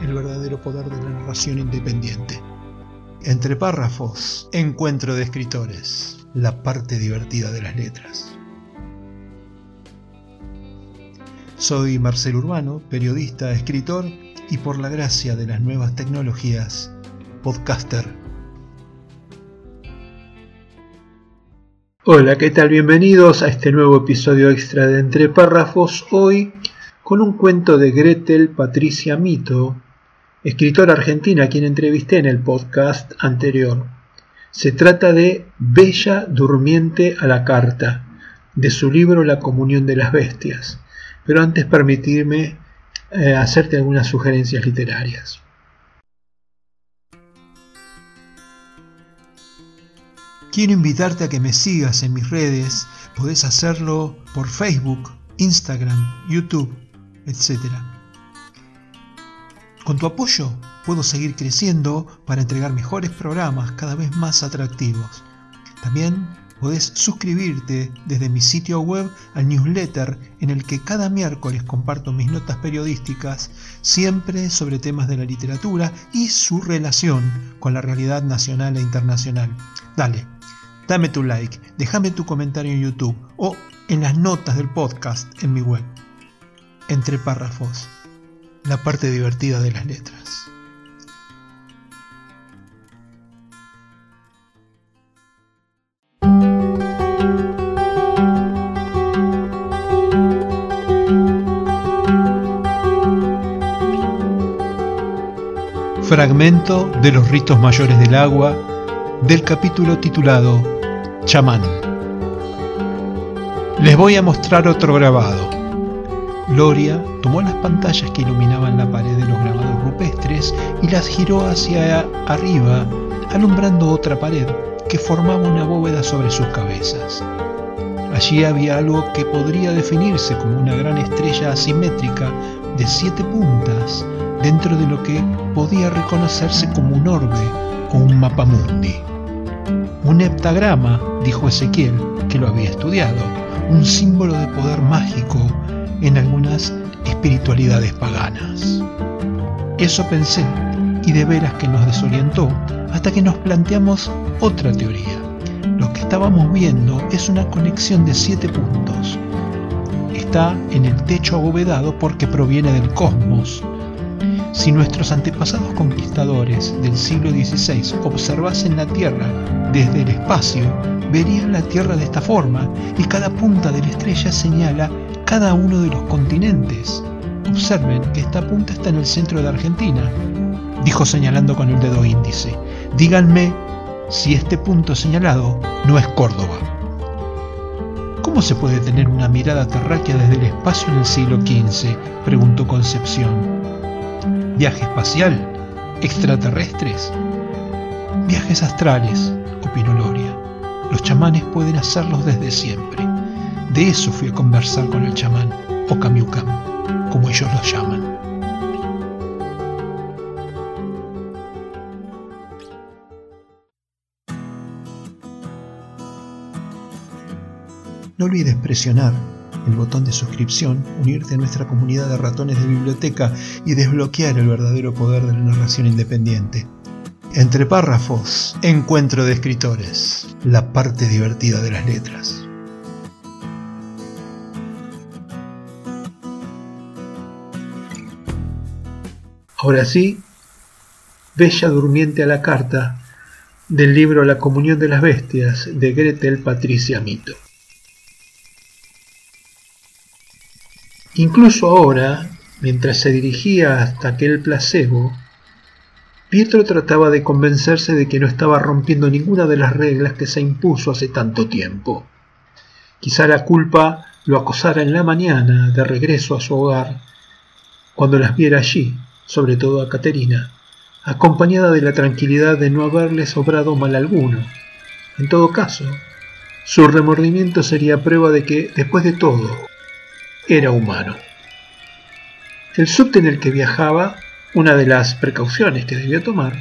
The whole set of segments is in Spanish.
el verdadero poder de la narración independiente. Entre párrafos, encuentro de escritores, la parte divertida de las letras. Soy Marcel Urbano, periodista, escritor y por la gracia de las nuevas tecnologías, podcaster Hola, ¿qué tal? Bienvenidos a este nuevo episodio extra de Entre Párrafos, hoy con un cuento de Gretel Patricia Mito, escritora argentina a quien entrevisté en el podcast anterior. Se trata de Bella Durmiente a la Carta, de su libro La Comunión de las Bestias. Pero antes permitirme eh, hacerte algunas sugerencias literarias. Quiero invitarte a que me sigas en mis redes. Podés hacerlo por Facebook, Instagram, YouTube, etc. Con tu apoyo puedo seguir creciendo para entregar mejores programas cada vez más atractivos. También podés suscribirte desde mi sitio web al newsletter en el que cada miércoles comparto mis notas periodísticas, siempre sobre temas de la literatura y su relación con la realidad nacional e internacional. Dale, Dame tu like, déjame tu comentario en YouTube o en las notas del podcast en mi web. Entre párrafos, la parte divertida de las letras. Fragmento de los ritos mayores del agua del capítulo titulado chamán. Les voy a mostrar otro grabado. Gloria tomó las pantallas que iluminaban la pared de los grabados rupestres y las giró hacia arriba, alumbrando otra pared que formaba una bóveda sobre sus cabezas. Allí había algo que podría definirse como una gran estrella asimétrica de siete puntas dentro de lo que podía reconocerse como un orbe o un mapamundi. Un heptagrama, dijo Ezequiel, que lo había estudiado, un símbolo de poder mágico en algunas espiritualidades paganas. Eso pensé, y de veras que nos desorientó, hasta que nos planteamos otra teoría. Lo que estábamos viendo es una conexión de siete puntos. Está en el techo abovedado porque proviene del cosmos, si nuestros antepasados conquistadores del siglo XVI observasen la Tierra desde el espacio, verían la Tierra de esta forma y cada punta de la estrella señala cada uno de los continentes. Observen que esta punta está en el centro de Argentina, dijo señalando con el dedo índice. Díganme si este punto señalado no es Córdoba. ¿Cómo se puede tener una mirada terráquea desde el espacio en el siglo XV? preguntó Concepción viaje espacial, extraterrestres, viajes astrales, opinó Loria. Los chamanes pueden hacerlos desde siempre. De eso fui a conversar con el chamán, o Kamiukam, como ellos lo llaman. No olvides presionar el botón de suscripción, unirte a nuestra comunidad de ratones de biblioteca y desbloquear el verdadero poder de la narración independiente. Entre párrafos, encuentro de escritores, la parte divertida de las letras. Ahora sí, Bella Durmiente a la Carta del libro La Comunión de las Bestias de Gretel Patricia Mito. Incluso ahora, mientras se dirigía hasta aquel placebo, Pietro trataba de convencerse de que no estaba rompiendo ninguna de las reglas que se impuso hace tanto tiempo. Quizá la culpa lo acosara en la mañana de regreso a su hogar, cuando las viera allí, sobre todo a Caterina, acompañada de la tranquilidad de no haberle sobrado mal alguno. En todo caso, su remordimiento sería prueba de que, después de todo, era humano. El subte en el que viajaba, una de las precauciones que debió tomar,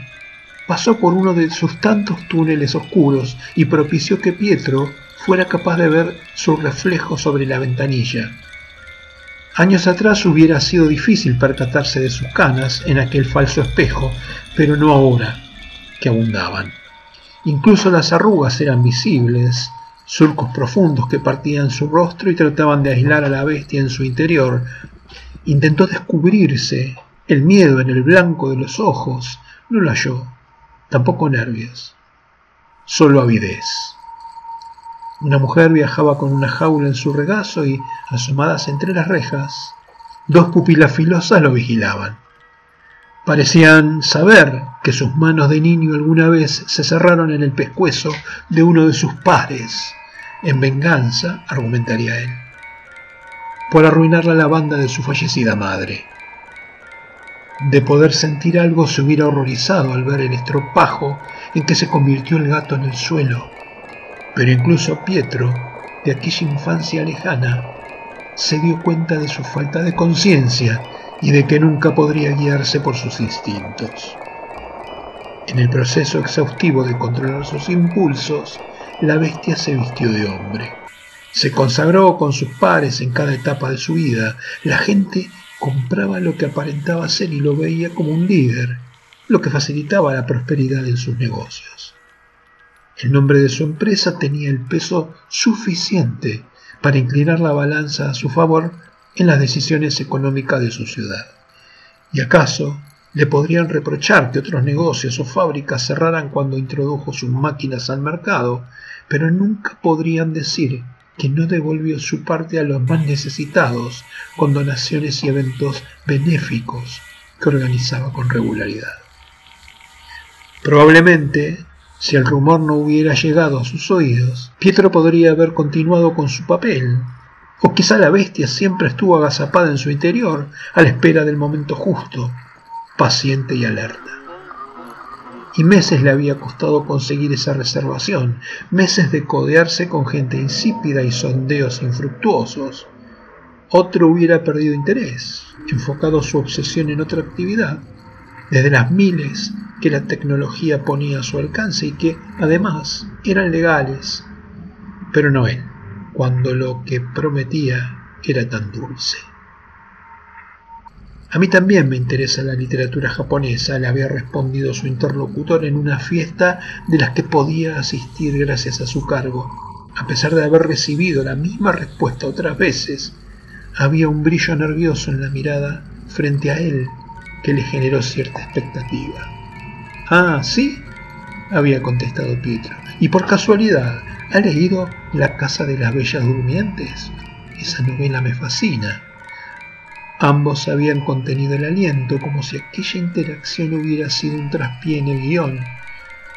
pasó por uno de sus tantos túneles oscuros y propició que Pietro fuera capaz de ver su reflejo sobre la ventanilla. Años atrás hubiera sido difícil percatarse de sus canas en aquel falso espejo, pero no ahora, que abundaban. Incluso las arrugas eran visibles, surcos profundos que partían su rostro y trataban de aislar a la bestia en su interior. Intentó descubrirse el miedo en el blanco de los ojos, no lo halló, tampoco nervios, solo avidez. Una mujer viajaba con una jaula en su regazo y, asomadas entre las rejas, dos pupilas filosas lo vigilaban. Parecían saber que sus manos de niño alguna vez se cerraron en el pescuezo de uno de sus pares, en venganza, argumentaría él, por arruinar la lavanda de su fallecida madre. De poder sentir algo se hubiera horrorizado al ver el estropajo en que se convirtió el gato en el suelo, pero incluso Pietro, de aquella infancia lejana, se dio cuenta de su falta de conciencia y de que nunca podría guiarse por sus instintos. En el proceso exhaustivo de controlar sus impulsos, la bestia se vistió de hombre. Se consagró con sus pares en cada etapa de su vida. La gente compraba lo que aparentaba ser y lo veía como un líder, lo que facilitaba la prosperidad en sus negocios. El nombre de su empresa tenía el peso suficiente para inclinar la balanza a su favor en las decisiones económicas de su ciudad. ¿Y acaso le podrían reprochar que otros negocios o fábricas cerraran cuando introdujo sus máquinas al mercado pero nunca podrían decir que no devolvió su parte a los más necesitados con donaciones y eventos benéficos que organizaba con regularidad. Probablemente, si el rumor no hubiera llegado a sus oídos, Pietro podría haber continuado con su papel, o quizá la bestia siempre estuvo agazapada en su interior a la espera del momento justo, paciente y alerta y meses le había costado conseguir esa reservación, meses de codearse con gente insípida y sondeos infructuosos. Otro hubiera perdido interés, enfocado su obsesión en otra actividad, desde las miles que la tecnología ponía a su alcance y que, además, eran legales, pero no él, cuando lo que prometía era tan dulce. A mí también me interesa la literatura japonesa, le había respondido su interlocutor en una fiesta de las que podía asistir gracias a su cargo. A pesar de haber recibido la misma respuesta otras veces, había un brillo nervioso en la mirada frente a él que le generó cierta expectativa. Ah, sí, había contestado Pietro. Y por casualidad, ¿ha leído La Casa de las Bellas Durmientes? Esa novela me fascina. Ambos habían contenido el aliento como si aquella interacción hubiera sido un traspié en el guion.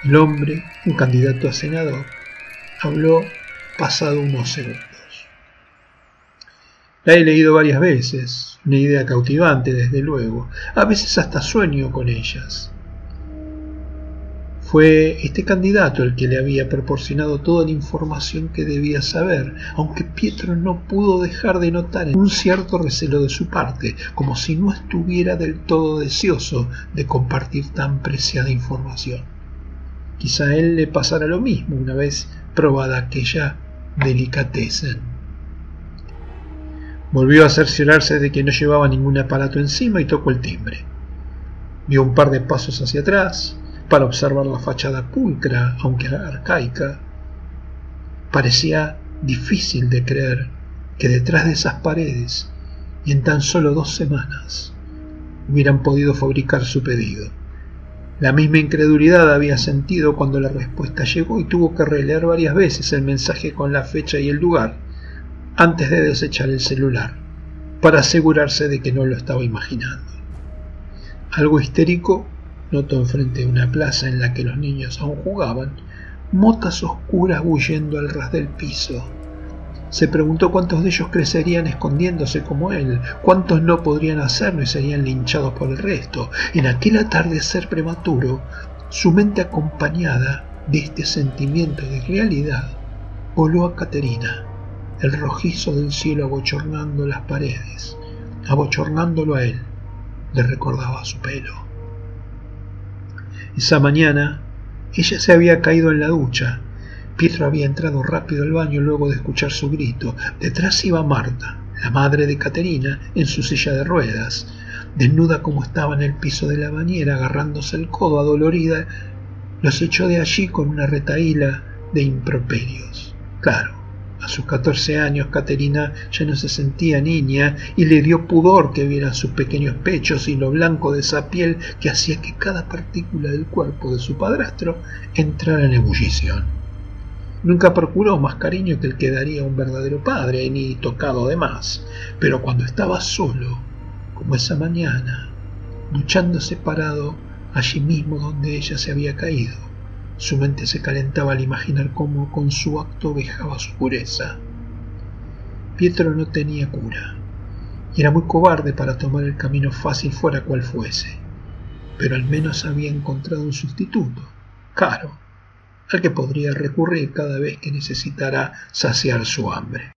El hombre, un candidato a senador, habló pasado unos segundos. La he leído varias veces, una idea cautivante desde luego, a veces hasta sueño con ellas. Fue este candidato el que le había proporcionado toda la información que debía saber, aunque Pietro no pudo dejar de notar un cierto recelo de su parte, como si no estuviera del todo deseoso de compartir tan preciada información. Quizá a él le pasara lo mismo una vez probada aquella delicateza. Volvió a cerciorarse de que no llevaba ningún aparato encima y tocó el timbre. Dio un par de pasos hacia atrás, para observar la fachada pulcra, aunque arcaica. Parecía difícil de creer que detrás de esas paredes, y en tan solo dos semanas, hubieran podido fabricar su pedido. La misma incredulidad había sentido cuando la respuesta llegó y tuvo que releer varias veces el mensaje con la fecha y el lugar antes de desechar el celular, para asegurarse de que no lo estaba imaginando. Algo histérico Notó enfrente de una plaza en la que los niños aún jugaban, motas oscuras huyendo al ras del piso. Se preguntó cuántos de ellos crecerían escondiéndose como él, cuántos no podrían hacerlo y serían linchados por el resto. En aquel atardecer prematuro, su mente acompañada de este sentimiento de realidad, voló a Caterina, el rojizo del cielo abochornando las paredes, abochornándolo a él, le recordaba su pelo. Esa mañana ella se había caído en la ducha, Pietro había entrado rápido al baño luego de escuchar su grito. Detrás iba Marta, la madre de Caterina, en su silla de ruedas, desnuda como estaba en el piso de la bañera, agarrándose el codo adolorida, los echó de allí con una retaíla de improperios. Claro, a sus catorce años Caterina ya no se sentía niña y le dio pudor que vieran sus pequeños pechos y lo blanco de esa piel que hacía que cada partícula del cuerpo de su padrastro entrara en ebullición. Nunca procuró más cariño que el que daría un verdadero padre, ni tocado de más. Pero cuando estaba solo, como esa mañana, luchando separado allí mismo donde ella se había caído, su mente se calentaba al imaginar cómo con su acto vejaba su pureza. Pietro no tenía cura, y era muy cobarde para tomar el camino fácil fuera cual fuese, pero al menos había encontrado un sustituto, caro, al que podría recurrir cada vez que necesitara saciar su hambre.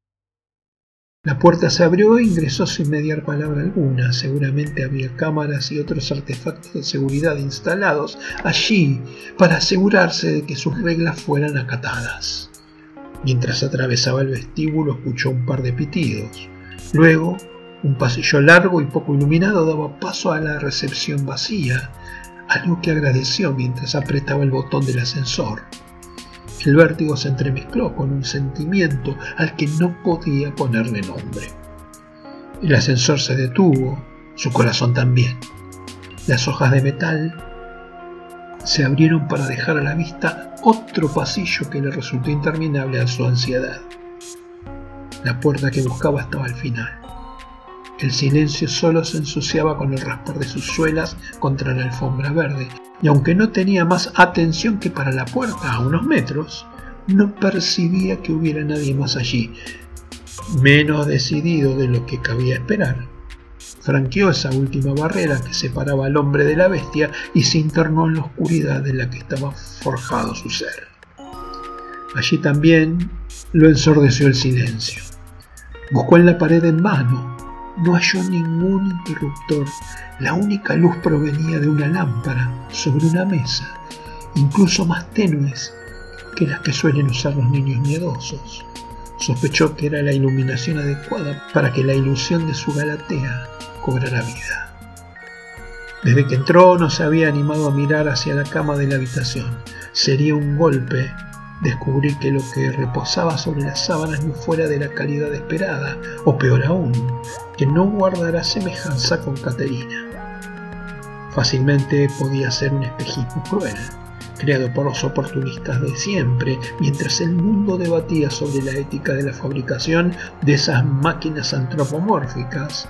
La puerta se abrió e ingresó sin mediar palabra alguna. Seguramente había cámaras y otros artefactos de seguridad instalados allí para asegurarse de que sus reglas fueran acatadas. Mientras atravesaba el vestíbulo escuchó un par de pitidos. Luego, un pasillo largo y poco iluminado daba paso a la recepción vacía, algo que agradeció mientras apretaba el botón del ascensor. El vértigo se entremezcló con un sentimiento al que no podía ponerle nombre. El ascensor se detuvo, su corazón también. Las hojas de metal se abrieron para dejar a la vista otro pasillo que le resultó interminable a su ansiedad. La puerta que buscaba estaba al final. El silencio solo se ensuciaba con el raspar de sus suelas contra la alfombra verde, y aunque no tenía más atención que para la puerta a unos metros, no percibía que hubiera nadie más allí, menos decidido de lo que cabía esperar. Franqueó esa última barrera que separaba al hombre de la bestia y se internó en la oscuridad en la que estaba forjado su ser. Allí también lo ensordeció el silencio. Buscó en la pared en vano, no halló ningún interruptor. La única luz provenía de una lámpara sobre una mesa, incluso más tenues que las que suelen usar los niños miedosos. Sospechó que era la iluminación adecuada para que la ilusión de su Galatea cobrara vida. Desde que entró no se había animado a mirar hacia la cama de la habitación. Sería un golpe descubrí que lo que reposaba sobre las sábanas no fuera de la calidad esperada, o peor aún, que no guardara semejanza con Caterina. Fácilmente podía ser un espejismo cruel, creado por los oportunistas de siempre, mientras el mundo debatía sobre la ética de la fabricación de esas máquinas antropomórficas,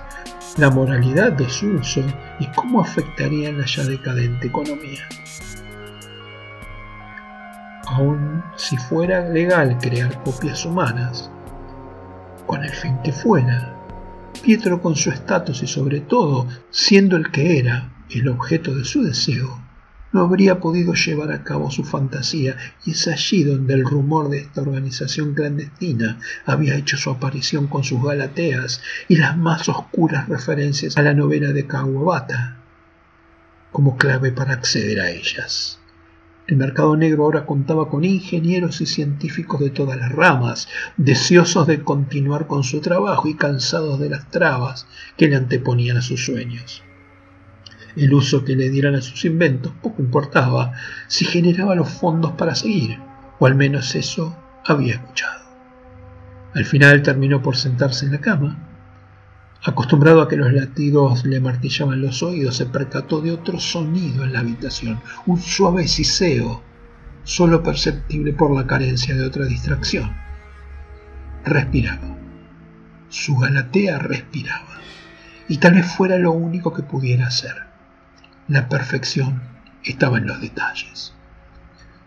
la moralidad de su uso y cómo afectarían la ya decadente economía aun si fuera legal crear copias humanas, con el fin que fuera. Pietro con su estatus y sobre todo siendo el que era el objeto de su deseo, no habría podido llevar a cabo su fantasía y es allí donde el rumor de esta organización clandestina había hecho su aparición con sus galateas y las más oscuras referencias a la novela de Kawabata como clave para acceder a ellas. El mercado negro ahora contaba con ingenieros y científicos de todas las ramas, deseosos de continuar con su trabajo y cansados de las trabas que le anteponían a sus sueños. El uso que le dieran a sus inventos poco importaba si generaba los fondos para seguir, o al menos eso había escuchado. Al final terminó por sentarse en la cama, Acostumbrado a que los latidos le martillaban los oídos, se percató de otro sonido en la habitación, un suave siseo, solo perceptible por la carencia de otra distracción. Respiraba. Su Galatea respiraba. Y tal vez fuera lo único que pudiera hacer. La perfección estaba en los detalles.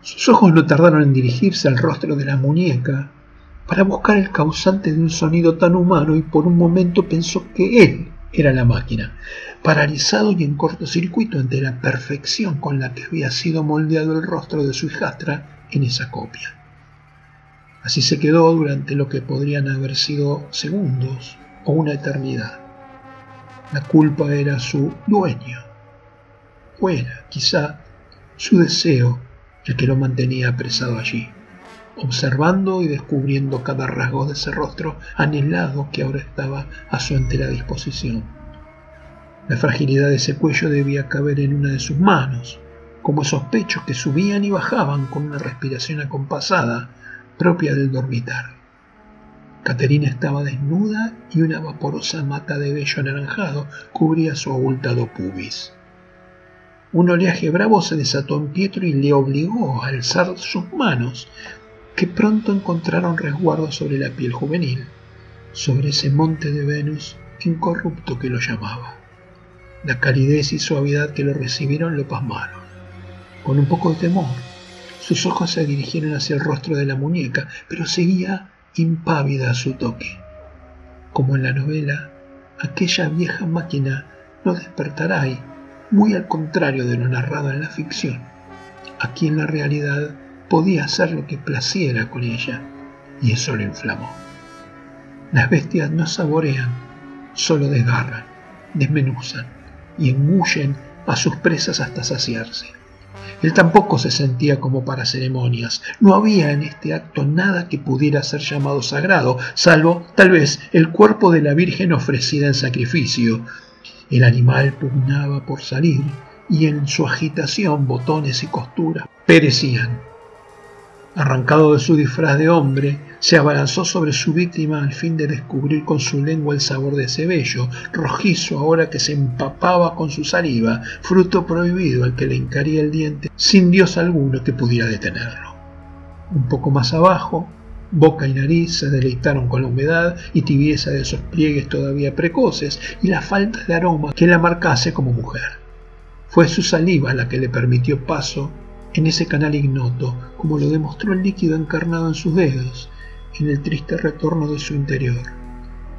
Sus ojos no tardaron en dirigirse al rostro de la muñeca para buscar el causante de un sonido tan humano y por un momento pensó que él era la máquina, paralizado y en cortocircuito ante la perfección con la que había sido moldeado el rostro de su hijastra en esa copia. Así se quedó durante lo que podrían haber sido segundos o una eternidad. La culpa era su dueño, o era, quizá, su deseo el que lo mantenía apresado allí observando y descubriendo cada rasgo de ese rostro anhelado que ahora estaba a su entera disposición. La fragilidad de ese cuello debía caber en una de sus manos, como esos pechos que subían y bajaban con una respiración acompasada propia del dormitar. Caterina estaba desnuda y una vaporosa mata de vello anaranjado cubría su abultado pubis. Un oleaje bravo se desató en Pietro y le obligó a alzar sus manos que pronto encontraron resguardo sobre la piel juvenil, sobre ese monte de Venus incorrupto que lo llamaba. La calidez y suavidad que lo recibieron lo pasmaron. Con un poco de temor, sus ojos se dirigieron hacia el rostro de la muñeca, pero seguía impávida a su toque. Como en la novela, aquella vieja máquina no despertará y, muy al contrario de lo narrado en la ficción, aquí en la realidad podía hacer lo que placiera con ella, y eso lo inflamó. Las bestias no saborean, solo desgarran, desmenuzan y engullen a sus presas hasta saciarse. Él tampoco se sentía como para ceremonias. No había en este acto nada que pudiera ser llamado sagrado, salvo tal vez el cuerpo de la Virgen ofrecida en sacrificio. El animal pugnaba por salir y en su agitación botones y costuras perecían Arrancado de su disfraz de hombre, se abalanzó sobre su víctima al fin de descubrir con su lengua el sabor de ese vello, rojizo ahora que se empapaba con su saliva, fruto prohibido al que le encaría el diente, sin dios alguno que pudiera detenerlo. Un poco más abajo, boca y nariz se deleitaron con la humedad y tibieza de esos pliegues todavía precoces y la falta de aroma que la marcase como mujer. Fue su saliva la que le permitió paso en ese canal ignoto, como lo demostró el líquido encarnado en sus dedos, en el triste retorno de su interior.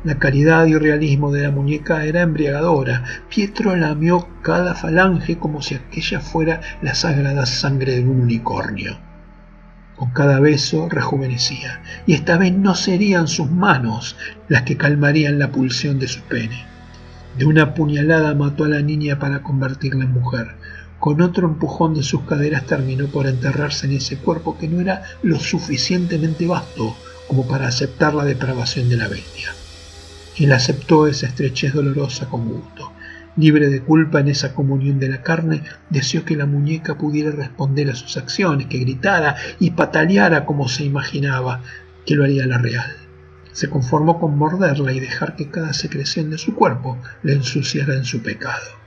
La caridad y realismo de la muñeca era embriagadora. Pietro lamió cada falange como si aquella fuera la sagrada sangre de un unicornio. Con cada beso rejuvenecía, y esta vez no serían sus manos las que calmarían la pulsión de su pene. De una puñalada mató a la niña para convertirla en mujer con otro empujón de sus caderas terminó por enterrarse en ese cuerpo que no era lo suficientemente vasto como para aceptar la depravación de la bestia. Él aceptó esa estrechez dolorosa con gusto. Libre de culpa en esa comunión de la carne, deseó que la muñeca pudiera responder a sus acciones, que gritara y pataleara como se imaginaba que lo haría la real. Se conformó con morderla y dejar que cada secreción de su cuerpo le ensuciara en su pecado.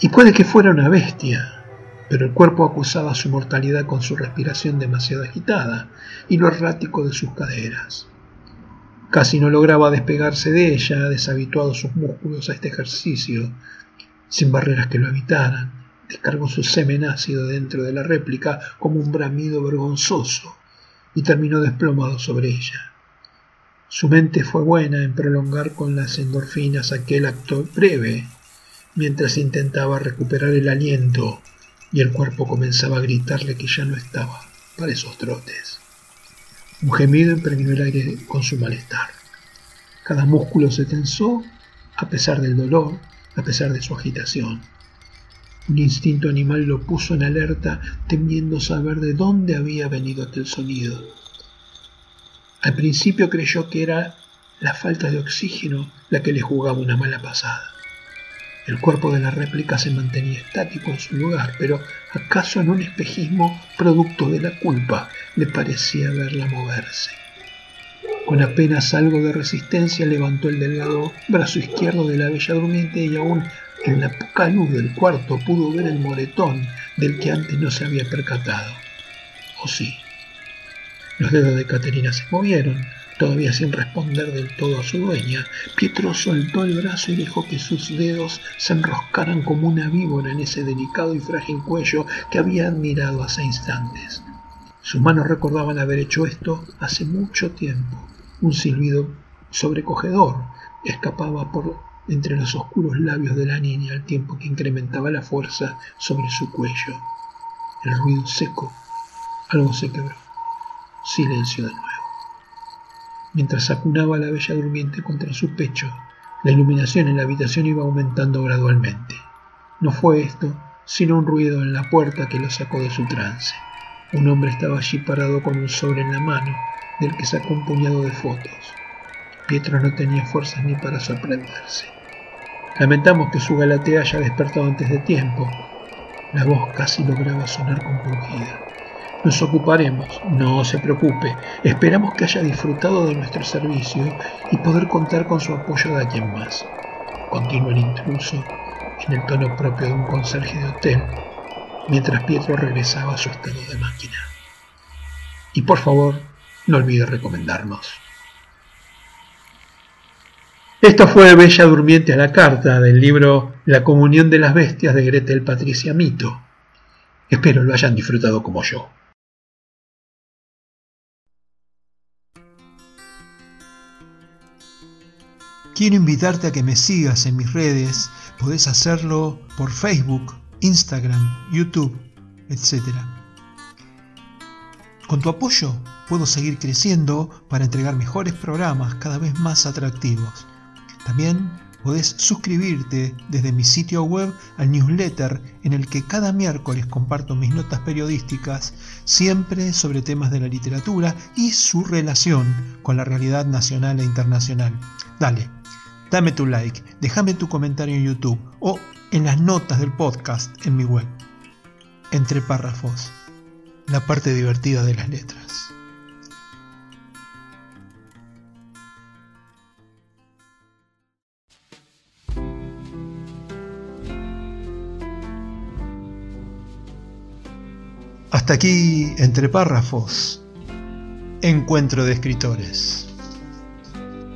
Y puede que fuera una bestia, pero el cuerpo acusaba su mortalidad con su respiración demasiado agitada y lo errático de sus caderas. Casi no lograba despegarse de ella, deshabituados sus músculos a este ejercicio, sin barreras que lo evitaran. Descargó su semen ácido dentro de la réplica como un bramido vergonzoso y terminó desplomado sobre ella. Su mente fue buena en prolongar con las endorfinas aquel acto breve mientras intentaba recuperar el aliento y el cuerpo comenzaba a gritarle que ya no estaba para esos trotes. Un gemido impregnó el aire con su malestar. Cada músculo se tensó a pesar del dolor, a pesar de su agitación. Un instinto animal lo puso en alerta, temiendo saber de dónde había venido aquel sonido. Al principio creyó que era la falta de oxígeno la que le jugaba una mala pasada. El cuerpo de la réplica se mantenía estático en su lugar, pero acaso en un espejismo producto de la culpa le parecía verla moverse. Con apenas algo de resistencia levantó el delgado brazo izquierdo de la bella durmiente y aún en la poca luz del cuarto pudo ver el moretón del que antes no se había percatado. ¿O sí? Los dedos de Caterina se movieron, Todavía sin responder del todo a su dueña, Pietro soltó el brazo y dejó que sus dedos se enroscaran como una víbora en ese delicado y frágil cuello que había admirado hace instantes. Sus manos recordaban haber hecho esto hace mucho tiempo. Un silbido sobrecogedor escapaba por entre los oscuros labios de la niña al tiempo que incrementaba la fuerza sobre su cuello. El ruido seco. Algo se quebró. Silencio de nuevo. Mientras acunaba a la bella durmiente contra su pecho, la iluminación en la habitación iba aumentando gradualmente. No fue esto, sino un ruido en la puerta que lo sacó de su trance. Un hombre estaba allí parado con un sobre en la mano, del que sacó un puñado de fotos. Pietro no tenía fuerzas ni para sorprenderse. Lamentamos que su galatea haya despertado antes de tiempo. La voz casi lograba sonar compungida. Nos ocuparemos, no se preocupe. Esperamos que haya disfrutado de nuestro servicio y poder contar con su apoyo de quien más. Continuó el intruso en el tono propio de un conserje de hotel mientras Pietro regresaba a su estado de máquina. Y por favor, no olvide recomendarnos. Esto fue Bella Durmiente a la carta del libro La comunión de las bestias de Gretel Patricia Mito. Espero lo hayan disfrutado como yo. Quiero invitarte a que me sigas en mis redes. Podés hacerlo por Facebook, Instagram, YouTube, etc. Con tu apoyo puedo seguir creciendo para entregar mejores programas cada vez más atractivos. También podés suscribirte desde mi sitio web al newsletter en el que cada miércoles comparto mis notas periodísticas siempre sobre temas de la literatura y su relación con la realidad nacional e internacional. Dale, dame tu like, déjame tu comentario en YouTube o en las notas del podcast en mi web. Entre párrafos, la parte divertida de las letras. Hasta aquí, entre párrafos, Encuentro de Escritores.